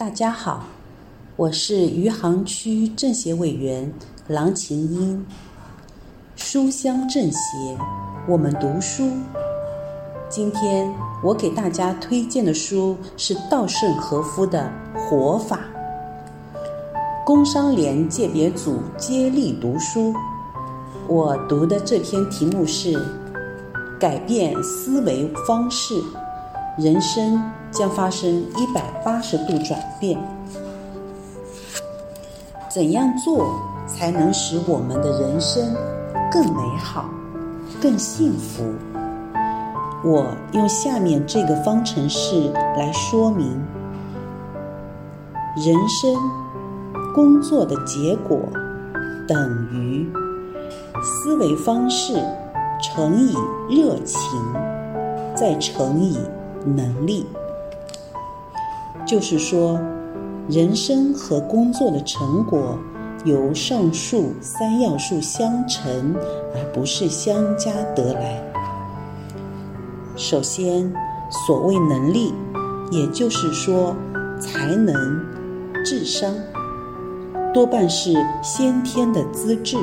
大家好，我是余杭区政协委员郎琴英。书香政协，我们读书。今天我给大家推荐的书是稻盛和夫的《活法》。工商联界别组接力读书，我读的这篇题目是“改变思维方式，人生”。将发生一百八十度转变。怎样做才能使我们的人生更美好、更幸福？我用下面这个方程式来说明：人生工作的结果等于思维方式乘以热情，再乘以能力。就是说，人生和工作的成果由上述三要素相乘，而不是相加得来。首先，所谓能力，也就是说才能、智商，多半是先天的资质，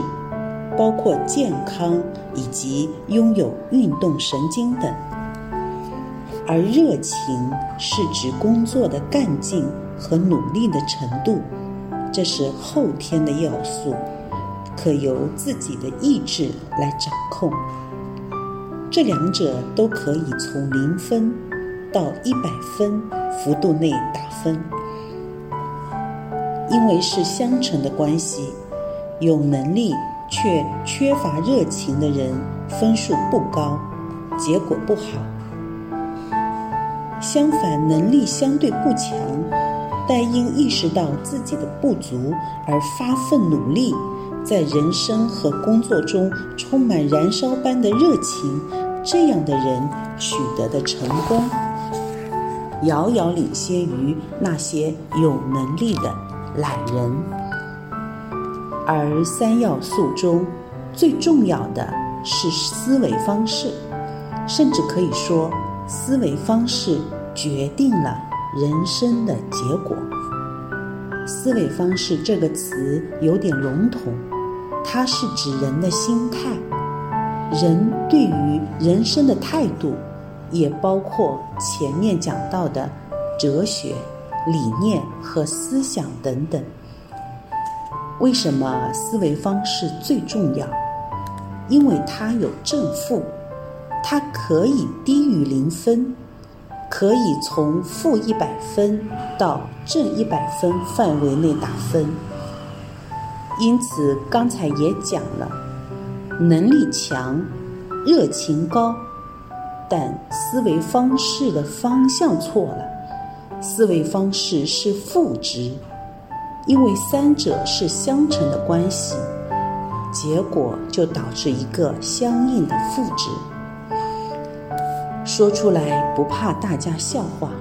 包括健康以及拥有运动神经等。而热情是指工作的干劲和努力的程度，这是后天的要素，可由自己的意志来掌控。这两者都可以从零分到一百分幅度内打分，因为是相乘的关系，有能力却缺乏热情的人分数不高，结果不好。相反，能力相对不强，但因意识到自己的不足而发奋努力，在人生和工作中充满燃烧般的热情，这样的人取得的成功，遥遥领先于那些有能力的懒人。而三要素中最重要的是思维方式，甚至可以说。思维方式决定了人生的结果。思维方式这个词有点笼统，它是指人的心态，人对于人生的态度，也包括前面讲到的哲学、理念和思想等等。为什么思维方式最重要？因为它有正负。它可以低于零分，可以从负一百分到正一百分范围内打分。因此，刚才也讲了，能力强、热情高，但思维方式的方向错了，思维方式是负值，因为三者是相乘的关系，结果就导致一个相应的负值。说出来不怕大家笑话。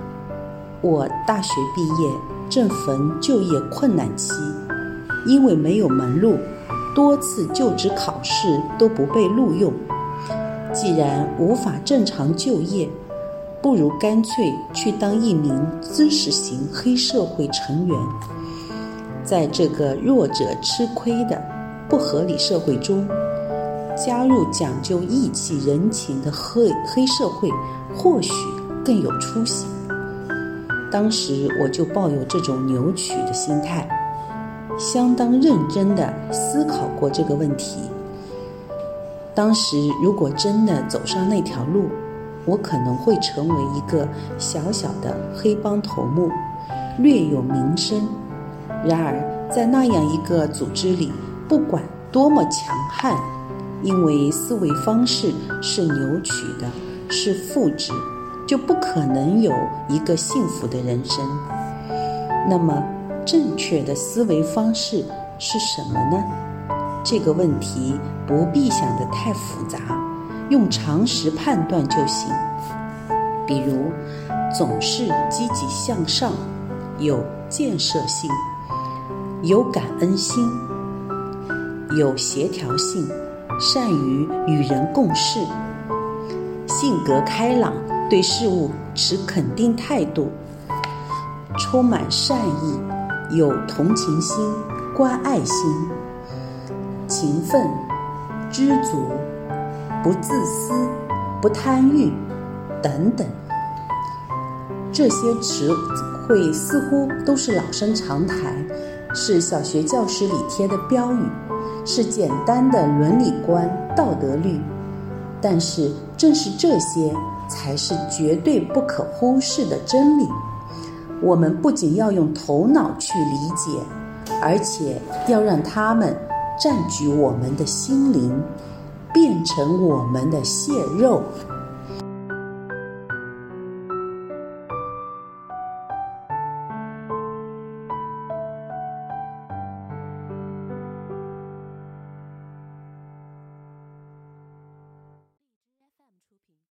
我大学毕业正逢就业困难期，因为没有门路，多次就职考试都不被录用。既然无法正常就业，不如干脆去当一名知识型黑社会成员。在这个弱者吃亏的不合理社会中。加入讲究义气人情的黑黑社会，或许更有出息。当时我就抱有这种扭曲的心态，相当认真的思考过这个问题。当时如果真的走上那条路，我可能会成为一个小小的黑帮头目，略有名声。然而在那样一个组织里，不管多么强悍。因为思维方式是扭曲的，是负值，就不可能有一个幸福的人生。那么，正确的思维方式是什么呢？这个问题不必想得太复杂，用常识判断就行。比如，总是积极向上，有建设性，有感恩心，有协调性。善于与人共事，性格开朗，对事物持肯定态度，充满善意，有同情心、关爱心、勤奋、知足、不自私、不贪欲等等。这些词汇似乎都是老生常谈，是小学教室里贴的标语，是简单的伦理观、道德律。但是，正是这些，才是绝对不可忽视的真理。我们不仅要用头脑去理解，而且要让他们占据我们的心灵，变成我们的血肉。